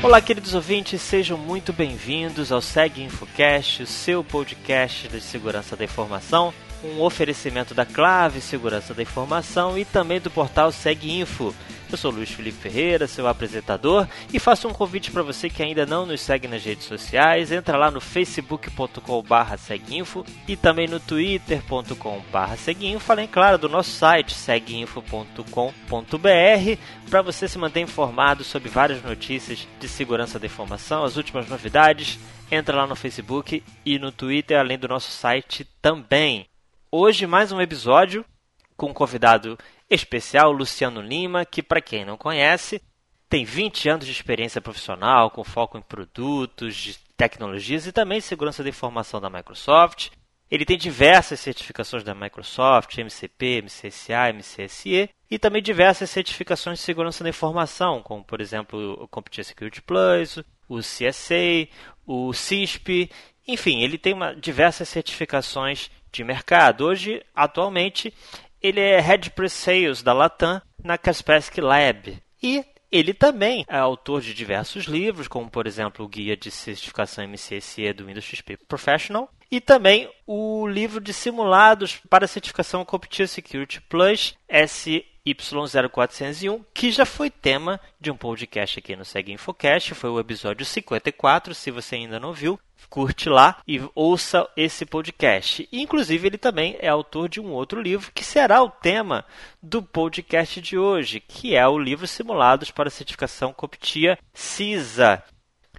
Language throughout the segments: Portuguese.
Olá, queridos ouvintes, sejam muito bem-vindos ao Seg Infocast, o seu podcast de segurança da informação, um oferecimento da Clave Segurança da Informação e também do portal Seg Info. Eu sou Luiz Felipe Ferreira, seu apresentador, e faço um convite para você que ainda não nos segue nas redes sociais. Entra lá no facebook.com.br seguinfo e também no twitter.com.br seguinfo, além, claro, do nosso site seguinfo.com.br para você se manter informado sobre várias notícias de segurança da informação, as últimas novidades. Entra lá no Facebook e no Twitter, além do nosso site também. Hoje, mais um episódio com um convidado especial, Luciano Lima, que, para quem não conhece, tem 20 anos de experiência profissional com foco em produtos, de tecnologias e também segurança da informação da Microsoft. Ele tem diversas certificações da Microsoft, MCP, MCSA, MCSE, e também diversas certificações de segurança da informação, como por exemplo o Computer Security Plus, o CSA, o CISP, enfim, ele tem uma, diversas certificações de mercado. Hoje, atualmente, ele é Head Pre-Sales da Latam na Kaspersky Lab. E ele também é autor de diversos livros, como por exemplo o Guia de Certificação MCSE do Windows XP Professional e também o livro de simulados para a certificação Computer Security Plus SY0401, que já foi tema de um podcast aqui no Segue Infocast, foi o episódio 54, se você ainda não viu, curte lá e ouça esse podcast. Inclusive, ele também é autor de um outro livro que será o tema do podcast de hoje, que é o livro Simulados para a Certificação COPTIA CISA.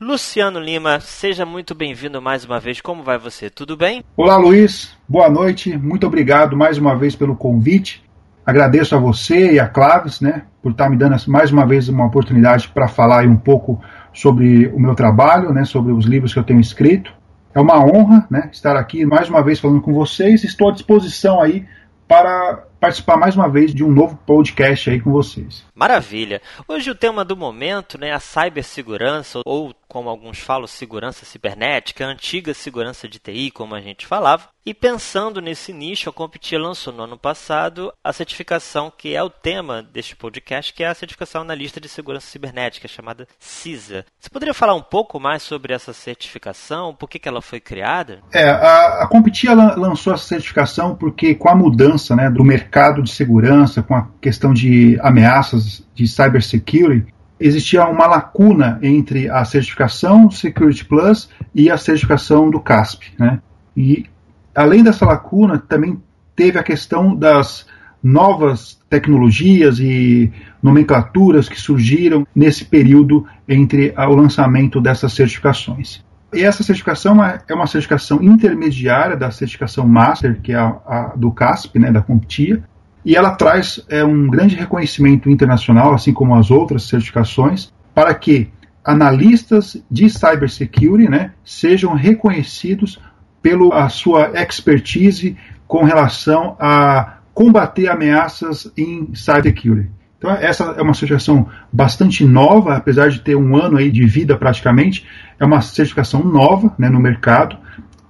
Luciano Lima, seja muito bem-vindo mais uma vez. Como vai você? Tudo bem? Olá, Luiz. Boa noite. Muito obrigado mais uma vez pelo convite. Agradeço a você e a Claves, né, por estar me dando mais uma vez uma oportunidade para falar um pouco sobre o meu trabalho, né, sobre os livros que eu tenho escrito. É uma honra né, estar aqui mais uma vez falando com vocês. Estou à disposição aí para participar mais uma vez de um novo podcast aí com vocês. Maravilha. Hoje o tema do momento né, é a cibersegurança, ou como alguns falam, segurança cibernética, a antiga segurança de TI, como a gente falava. E pensando nesse nicho, a Competia lançou no ano passado a certificação que é o tema deste podcast, que é a certificação analista de segurança cibernética, chamada CISA. Você poderia falar um pouco mais sobre essa certificação? Por que, que ela foi criada? É, a, a lançou essa certificação porque com a mudança né, do mercado mercado de segurança, com a questão de ameaças de cybersecurity, existia uma lacuna entre a certificação Security Plus e a certificação do CASP. Né? E, além dessa lacuna, também teve a questão das novas tecnologias e nomenclaturas que surgiram nesse período entre o lançamento dessas certificações. E essa certificação é, é uma certificação intermediária da certificação Master, que é a, a do CASP, né, da CompTIA, e ela traz é, um grande reconhecimento internacional, assim como as outras certificações, para que analistas de cybersecurity né, sejam reconhecidos pela sua expertise com relação a combater ameaças em cybersecurity. Então, essa é uma certificação bastante nova, apesar de ter um ano aí de vida praticamente, é uma certificação nova né, no mercado,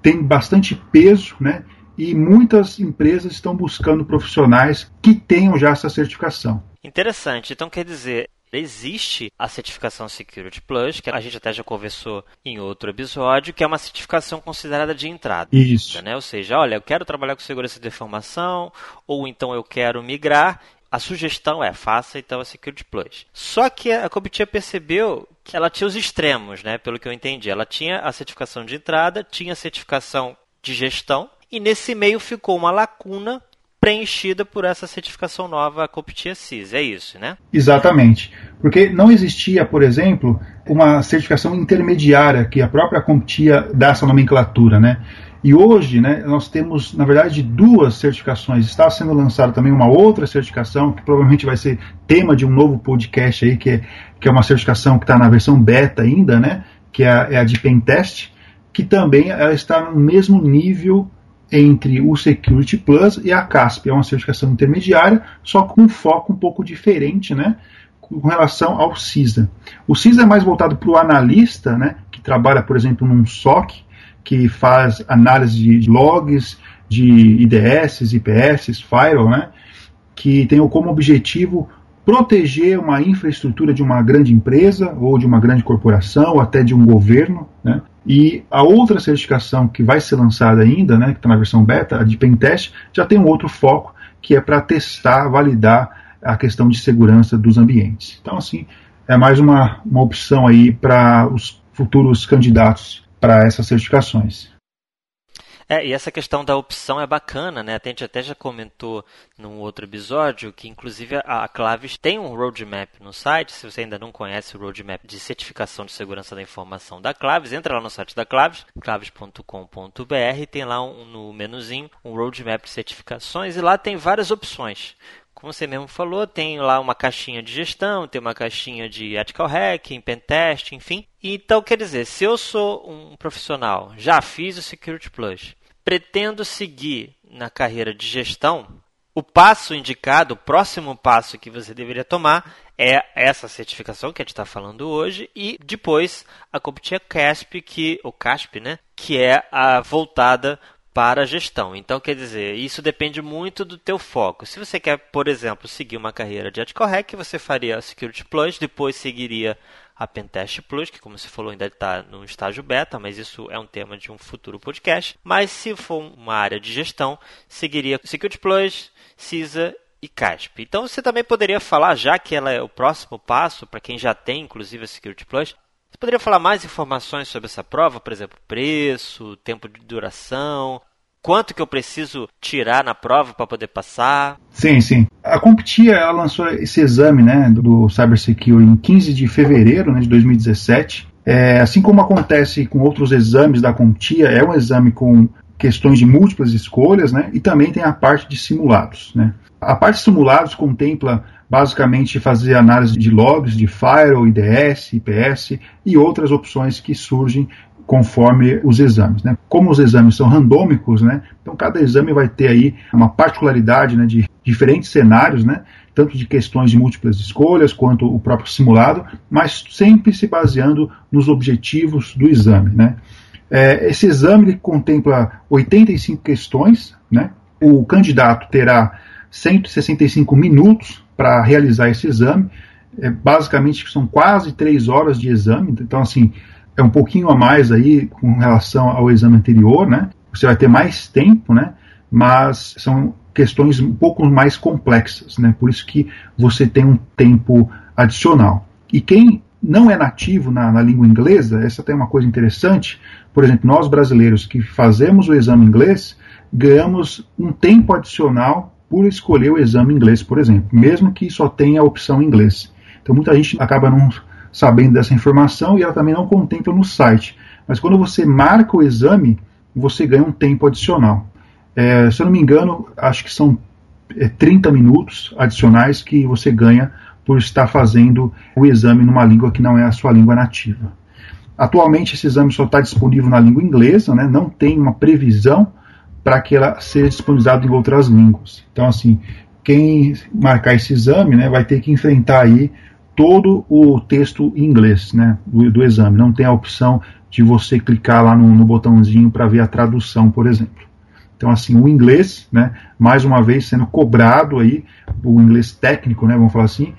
tem bastante peso, né, e muitas empresas estão buscando profissionais que tenham já essa certificação. Interessante. Então, quer dizer, existe a certificação Security Plus, que a gente até já conversou em outro episódio, que é uma certificação considerada de entrada. Isso. Né? Ou seja, olha, eu quero trabalhar com segurança de informação, ou então eu quero migrar, a sugestão é faça então a Security Plus. Só que a Comitia percebeu que ela tinha os extremos, né? Pelo que eu entendi. Ela tinha a certificação de entrada, tinha a certificação de gestão, e nesse meio ficou uma lacuna preenchida por essa certificação nova, a COPTIA CIS. É isso, né? Exatamente. Porque não existia, por exemplo, uma certificação intermediária que a própria COPTIA dá essa nomenclatura, né? E hoje, né, nós temos, na verdade, duas certificações. Está sendo lançada também uma outra certificação, que provavelmente vai ser tema de um novo podcast aí, que é, que é uma certificação que está na versão beta ainda, né, que é a, é a de Pentest, que também ela está no mesmo nível entre o Security Plus e a CASP. É uma certificação intermediária, só com um foco um pouco diferente, né, com relação ao CISA. O CISA é mais voltado para o analista, né, que trabalha, por exemplo, num SOC, que faz análise de logs, de IDS, IPS, firewall, né, que tem como objetivo proteger uma infraestrutura de uma grande empresa ou de uma grande corporação ou até de um governo. Né? E a outra certificação que vai ser lançada ainda, né, que está na versão beta, a de Pentest, já tem um outro foco que é para testar, validar a questão de segurança dos ambientes. Então, assim, é mais uma, uma opção aí para os futuros candidatos para essas certificações. É, e essa questão da opção é bacana, né? A gente até já comentou num outro episódio que, inclusive, a Claves tem um roadmap no site. Se você ainda não conhece o roadmap de certificação de segurança da informação da Claves, entra lá no site da Claves, claves.com.br, tem lá um, no menuzinho um roadmap de certificações e lá tem várias opções como você mesmo falou, tem lá uma caixinha de gestão, tem uma caixinha de ethical hacking, pentest, enfim. Então, quer dizer, se eu sou um profissional, já fiz o Security Plus, pretendo seguir na carreira de gestão, o passo indicado, o próximo passo que você deveria tomar é essa certificação que a gente está falando hoje e depois a CompTIA CASP, que, o CASP, né, que é a voltada para a gestão. Então, quer dizer, isso depende muito do teu foco. Se você quer, por exemplo, seguir uma carreira de Hack, você faria a Security Plus, depois seguiria a Pentest Plus, que como você falou ainda está no estágio beta, mas isso é um tema de um futuro podcast. Mas se for uma área de gestão, seguiria Security Plus, CISA e CASP. Então você também poderia falar, já que ela é o próximo passo, para quem já tem inclusive a Security Plus, você poderia falar mais informações sobre essa prova, por exemplo, preço, tempo de duração, quanto que eu preciso tirar na prova para poder passar? Sim, sim. A CompTIA lançou esse exame né, do Cybersecurity em 15 de fevereiro né, de 2017. É, assim como acontece com outros exames da CompTIA, é um exame com questões de múltiplas escolhas, né, e também tem a parte de simulados. Né. A parte de simulados contempla basicamente fazer análise de logs de firewall, IDS, IPS e outras opções que surgem conforme os exames. Né? Como os exames são randômicos, né? então cada exame vai ter aí uma particularidade né, de diferentes cenários, né? tanto de questões de múltiplas escolhas quanto o próprio simulado, mas sempre se baseando nos objetivos do exame. Né? É, esse exame contempla 85 questões, né? o candidato terá 165 minutos para realizar esse exame. É, basicamente são quase três horas de exame, então assim é um pouquinho a mais aí com relação ao exame anterior, né? Você vai ter mais tempo, né? Mas são questões um pouco mais complexas, né? Por isso que você tem um tempo adicional. E quem não é nativo na, na língua inglesa, essa tem uma coisa interessante. Por exemplo, nós brasileiros que fazemos o exame inglês ganhamos um tempo adicional por escolher o exame inglês, por exemplo, mesmo que só tenha a opção inglês. Então muita gente acaba não sabendo dessa informação e ela também não contempla no site. Mas quando você marca o exame, você ganha um tempo adicional. É, se eu não me engano, acho que são é, 30 minutos adicionais que você ganha por estar fazendo o exame numa língua que não é a sua língua nativa. Atualmente esse exame só está disponível na língua inglesa, né? não tem uma previsão para que ela seja disponibilizada em outras línguas. Então, assim, quem marcar esse exame né, vai ter que enfrentar aí todo o texto em inglês né, do, do exame. Não tem a opção de você clicar lá no, no botãozinho para ver a tradução, por exemplo. Então, assim, o inglês, né, mais uma vez sendo cobrado aí, o inglês técnico, né, vamos falar assim,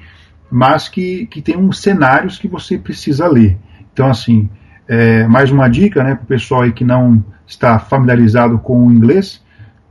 mas que, que tem uns cenários que você precisa ler. Então, assim, é, mais uma dica né, para o pessoal aí que não está familiarizado com o inglês,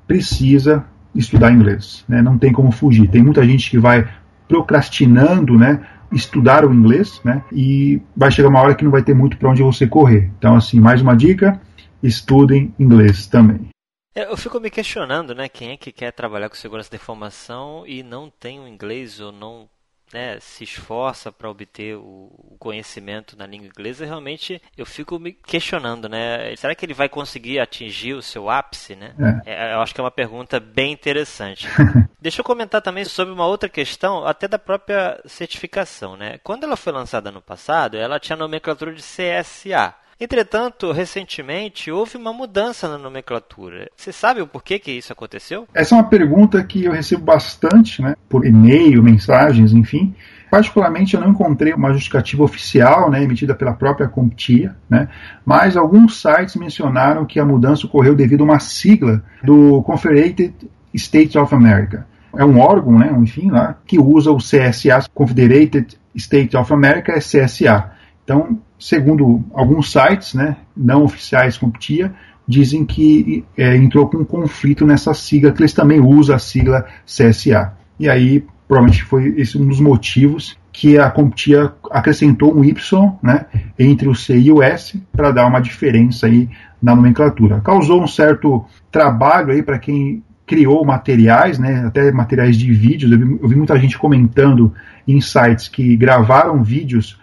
precisa estudar inglês. Né? Não tem como fugir. Tem muita gente que vai procrastinando né, estudar o inglês né, e vai chegar uma hora que não vai ter muito para onde você correr. Então, assim, mais uma dica: estudem inglês também. É, eu fico me questionando, né? Quem é que quer trabalhar com segurança da informação e não tem o inglês ou não né, se esforça para obter o conhecimento na língua inglesa, realmente eu fico me questionando, né? Será que ele vai conseguir atingir o seu ápice, né? É. É, eu acho que é uma pergunta bem interessante. Deixa eu comentar também sobre uma outra questão, até da própria certificação, né? Quando ela foi lançada no passado, ela tinha a nomenclatura de CSA. Entretanto, recentemente houve uma mudança na nomenclatura. Você sabe o porquê que isso aconteceu? Essa é uma pergunta que eu recebo bastante, né, por e-mail, mensagens, enfim. Particularmente, eu não encontrei uma justificativa oficial, né, emitida pela própria CompTIA, né, mas alguns sites mencionaram que a mudança ocorreu devido a uma sigla do Confederated States of America. é um órgão, né, enfim, lá, que usa o CSA, Confederated States of America, é CSA. Então, segundo alguns sites, né, não oficiais como TIA, dizem que é, entrou com um conflito nessa sigla, que eles também usam a sigla CSA. E aí, provavelmente foi esse um dos motivos que a CompTIA acrescentou um Y né, entre o C e o S para dar uma diferença aí na nomenclatura. Causou um certo trabalho aí para quem criou materiais, né, até materiais de vídeos. Eu vi, eu vi, muita gente comentando em sites que gravaram vídeos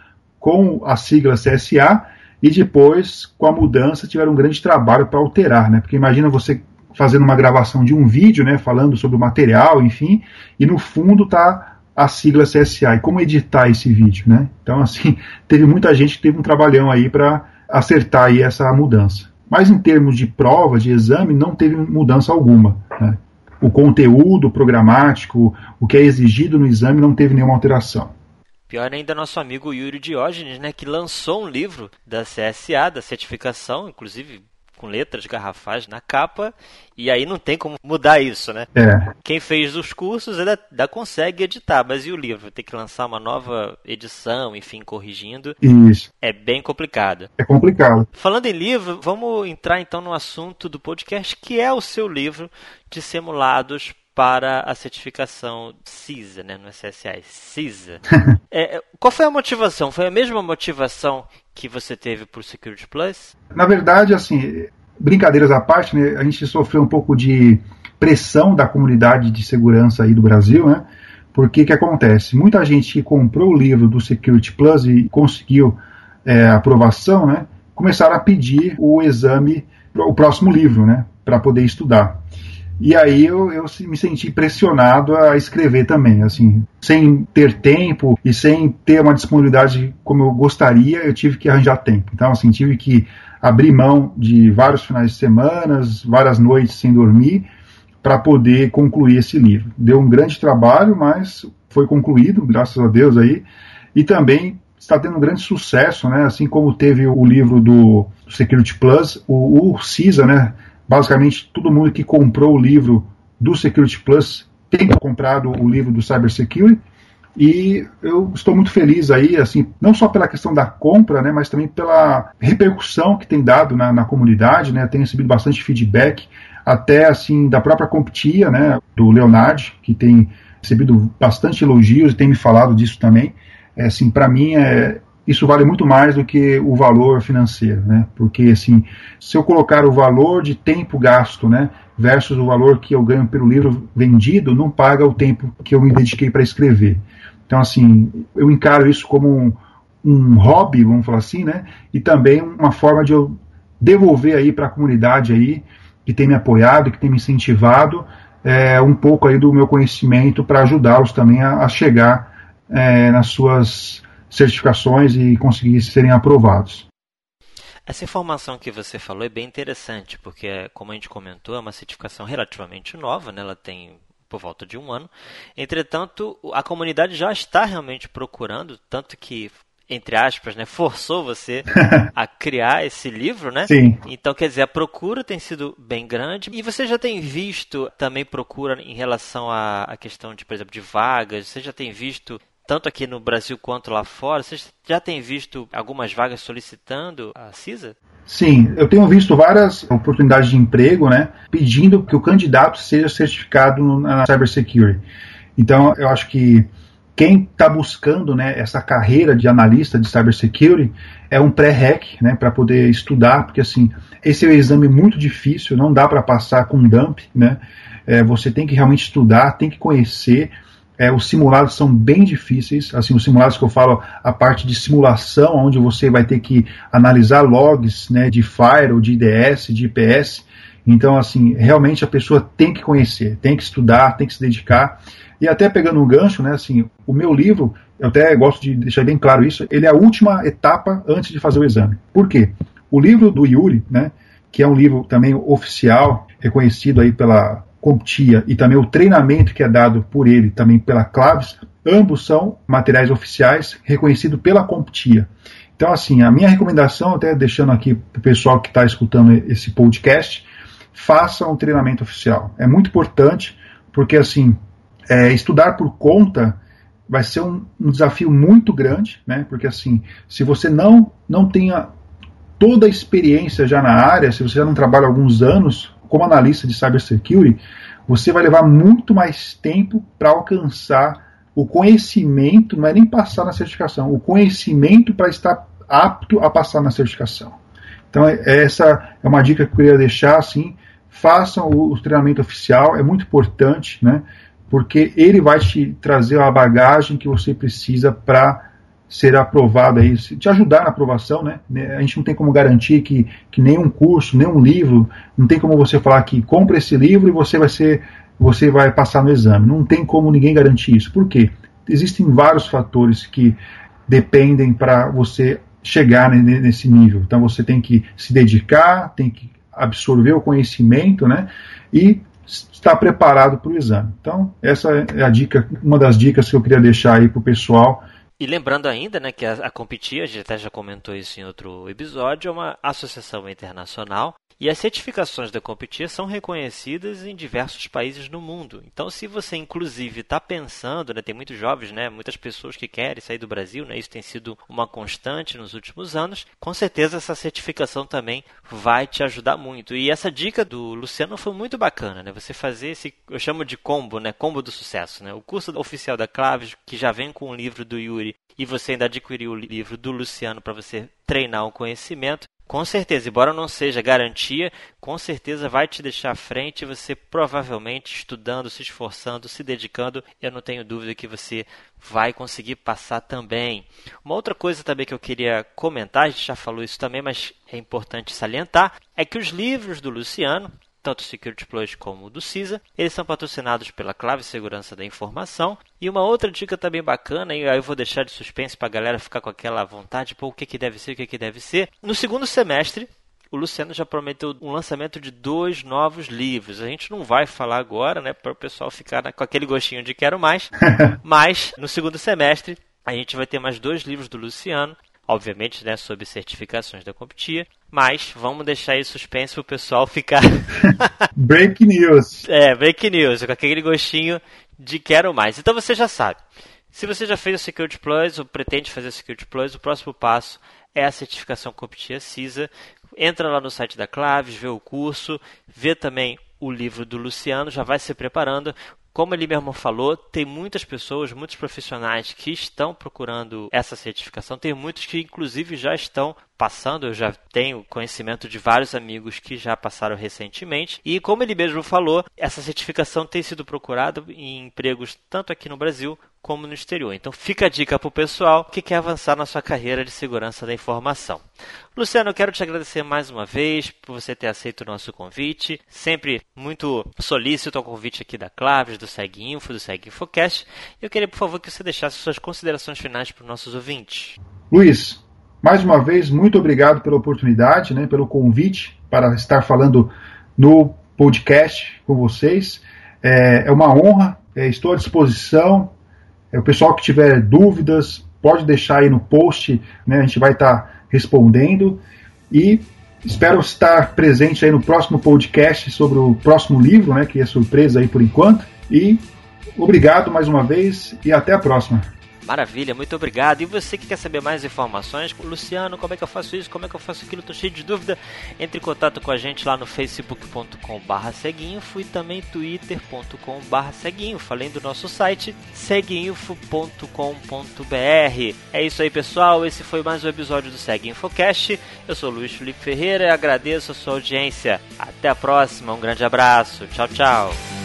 com a sigla CSA e depois, com a mudança, tiveram um grande trabalho para alterar, né? Porque imagina você fazendo uma gravação de um vídeo, né, falando sobre o material, enfim, e no fundo tá a sigla CSA e como editar esse vídeo, né? Então, assim, teve muita gente que teve um trabalhão aí para acertar aí essa mudança. Mas em termos de prova, de exame, não teve mudança alguma. Né? O conteúdo programático, o que é exigido no exame, não teve nenhuma alteração. Pior ainda nosso amigo Yuri Diógenes, né, que lançou um livro da CSA, da certificação, inclusive com letras garrafais na capa, e aí não tem como mudar isso, né? É. Quem fez os cursos ainda, ainda consegue editar, mas e o livro? Tem que lançar uma nova edição, enfim, corrigindo. Isso. É bem complicado. É complicado. Falando em livro, vamos entrar então no assunto do podcast, que é o seu livro de simulados para a certificação CISA, né? Não é CSA, é CISA. é, qual foi a motivação? Foi a mesma motivação que você teve para o Security Plus? Na verdade, assim, brincadeiras à parte, né, a gente sofreu um pouco de pressão da comunidade de segurança aí do Brasil, né? Porque que acontece? Muita gente que comprou o livro do Security Plus e conseguiu é, aprovação, né? Começaram a pedir o exame, o próximo livro, né? Para poder estudar. E aí eu, eu me senti pressionado a escrever também, assim, sem ter tempo e sem ter uma disponibilidade como eu gostaria, eu tive que arranjar tempo. Então, assim, tive que abrir mão de vários finais de semana, várias noites sem dormir, para poder concluir esse livro. Deu um grande trabalho, mas foi concluído, graças a Deus aí, e também está tendo um grande sucesso, né? Assim como teve o livro do Security Plus, o, o CISA, né? Basicamente todo mundo que comprou o livro do Security Plus tem comprado o livro do Cybersecurity e eu estou muito feliz aí, assim, não só pela questão da compra, né, mas também pela repercussão que tem dado na, na comunidade, né, tem recebido bastante feedback, até assim da própria Comptia, né, do Leonard, que tem recebido bastante elogios e tem me falado disso também. É, assim, para mim é, isso vale muito mais do que o valor financeiro, né? Porque assim, se eu colocar o valor de tempo gasto, né, versus o valor que eu ganho pelo livro vendido, não paga o tempo que eu me dediquei para escrever. Então assim, eu encaro isso como um, um hobby, vamos falar assim, né? E também uma forma de eu devolver aí para a comunidade aí que tem me apoiado, que tem me incentivado, é, um pouco aí do meu conhecimento para ajudá-los também a, a chegar é, nas suas certificações e conseguir serem aprovados. Essa informação que você falou é bem interessante, porque, como a gente comentou, é uma certificação relativamente nova, né? ela tem por volta de um ano. Entretanto, a comunidade já está realmente procurando, tanto que entre aspas, né, forçou você a criar esse livro, né? Sim. Então, quer dizer, a procura tem sido bem grande. E você já tem visto também procura em relação à, questão de, por exemplo, de vagas? Você já tem visto tanto aqui no Brasil quanto lá fora. Você já tem visto algumas vagas solicitando a CISA? Sim, eu tenho visto várias oportunidades de emprego, né, pedindo que o candidato seja certificado na cybersecurity. Então, eu acho que quem está buscando né, essa carreira de analista de cybersecurity é um pré-hack né, para poder estudar, porque assim, esse é um exame muito difícil, não dá para passar com dump, né? É, você tem que realmente estudar, tem que conhecer, é, os simulados são bem difíceis, assim, os simulados que eu falo, a parte de simulação, onde você vai ter que analisar logs né, de Fire, de IDS, de IPS. Então, assim, realmente a pessoa tem que conhecer, tem que estudar, tem que se dedicar. E até pegando um gancho, né, assim, o meu livro, eu até gosto de deixar bem claro isso, ele é a última etapa antes de fazer o exame. Por quê? O livro do Yuri, né, que é um livro também oficial, reconhecido aí pela CompTIA e também o treinamento que é dado por ele, também pela Claves, ambos são materiais oficiais reconhecidos pela CompTIA. Então, assim, a minha recomendação, até deixando aqui para o pessoal que está escutando esse podcast, façam um treinamento oficial. É muito importante, porque, assim, é, estudar por conta vai ser um, um, desafio muito grande, né? Porque assim, se você não não tenha toda a experiência já na área, se você já não trabalha alguns anos como analista de cybersecurity, você vai levar muito mais tempo para alcançar o conhecimento, não é nem passar na certificação, o conhecimento para estar apto a passar na certificação. Então, é, essa é uma dica que eu queria deixar, assim, façam o, o treinamento oficial, é muito importante, né? Porque ele vai te trazer a bagagem que você precisa para ser aprovado aí, te ajudar na aprovação, né? A gente não tem como garantir que, que nenhum curso, nenhum livro, não tem como você falar que compra esse livro e você vai ser, você vai passar no exame. Não tem como ninguém garantir isso. Por quê? Existem vários fatores que dependem para você chegar nesse nível. Então você tem que se dedicar, tem que absorver o conhecimento, né? E estar preparado para o exame. Então essa é a dica, uma das dicas que eu queria deixar aí para o pessoal e lembrando ainda né, que a, a Competir, a gente até já comentou isso em outro episódio, é uma associação internacional e as certificações da Competir são reconhecidas em diversos países no mundo. Então, se você inclusive está pensando, né, tem muitos jovens, né, muitas pessoas que querem sair do Brasil, né, isso tem sido uma constante nos últimos anos, com certeza essa certificação também vai te ajudar muito. E essa dica do Luciano foi muito bacana, né, você fazer esse, eu chamo de combo, né, combo do sucesso, né, o curso oficial da Claves, que já vem com o livro do Yuri e você ainda adquiriu o livro do Luciano para você treinar o conhecimento, com certeza, embora não seja garantia, com certeza vai te deixar à frente você provavelmente estudando, se esforçando, se dedicando, eu não tenho dúvida que você vai conseguir passar também. Uma outra coisa também que eu queria comentar, a gente já falou isso também, mas é importante salientar, é que os livros do Luciano, tanto o Security Plus como o do CISA. Eles são patrocinados pela Clave Segurança da Informação. E uma outra dica também bacana, e aí eu vou deixar de suspense para a galera ficar com aquela vontade, pô, o que, que deve ser, o que, que deve ser. No segundo semestre, o Luciano já prometeu um lançamento de dois novos livros. A gente não vai falar agora, né, para o pessoal ficar com aquele gostinho de quero mais. Mas no segundo semestre a gente vai ter mais dois livros do Luciano obviamente, né, sob certificações da Competia, mas vamos deixar aí suspense pro pessoal ficar. break news! É, break news, com aquele gostinho de quero mais. Então você já sabe. Se você já fez o Security Plus ou pretende fazer o Security Plus, o próximo passo é a certificação Competia CISA. Entra lá no site da Claves, vê o curso, vê também o livro do Luciano, já vai se preparando. Como ele mesmo falou, tem muitas pessoas, muitos profissionais que estão procurando essa certificação, tem muitos que inclusive já estão passando, eu já tenho conhecimento de vários amigos que já passaram recentemente. E como ele mesmo falou, essa certificação tem sido procurada em empregos tanto aqui no Brasil como no exterior. Então fica a dica para o pessoal que quer avançar na sua carreira de segurança da informação. Luciano, eu quero te agradecer mais uma vez por você ter aceito o nosso convite. Sempre muito solícito ao convite aqui da Claves, do Seg Info, do Seg Infocast. Eu queria, por favor, que você deixasse suas considerações finais para os nossos ouvintes. Luiz, mais uma vez, muito obrigado pela oportunidade, né, pelo convite para estar falando no podcast com vocês. É, é uma honra, é, estou à disposição. É, o pessoal que tiver dúvidas, pode deixar aí no post, né, a gente vai estar respondendo. E espero estar presente aí no próximo podcast sobre o próximo livro, né, que é surpresa aí por enquanto. E obrigado mais uma vez e até a próxima. Maravilha, muito obrigado. E você que quer saber mais informações, Luciano, como é que eu faço isso, como é que eu faço aquilo, tô cheio de dúvida, entre em contato com a gente lá no facebook.com.br seguinfo e também twitter.com.br seguinfo, além do nosso site seguinfo.com.br. É isso aí, pessoal. Esse foi mais um episódio do Segue Infocast. Eu sou Luiz Felipe Ferreira e agradeço a sua audiência. Até a próxima, um grande abraço. Tchau, tchau.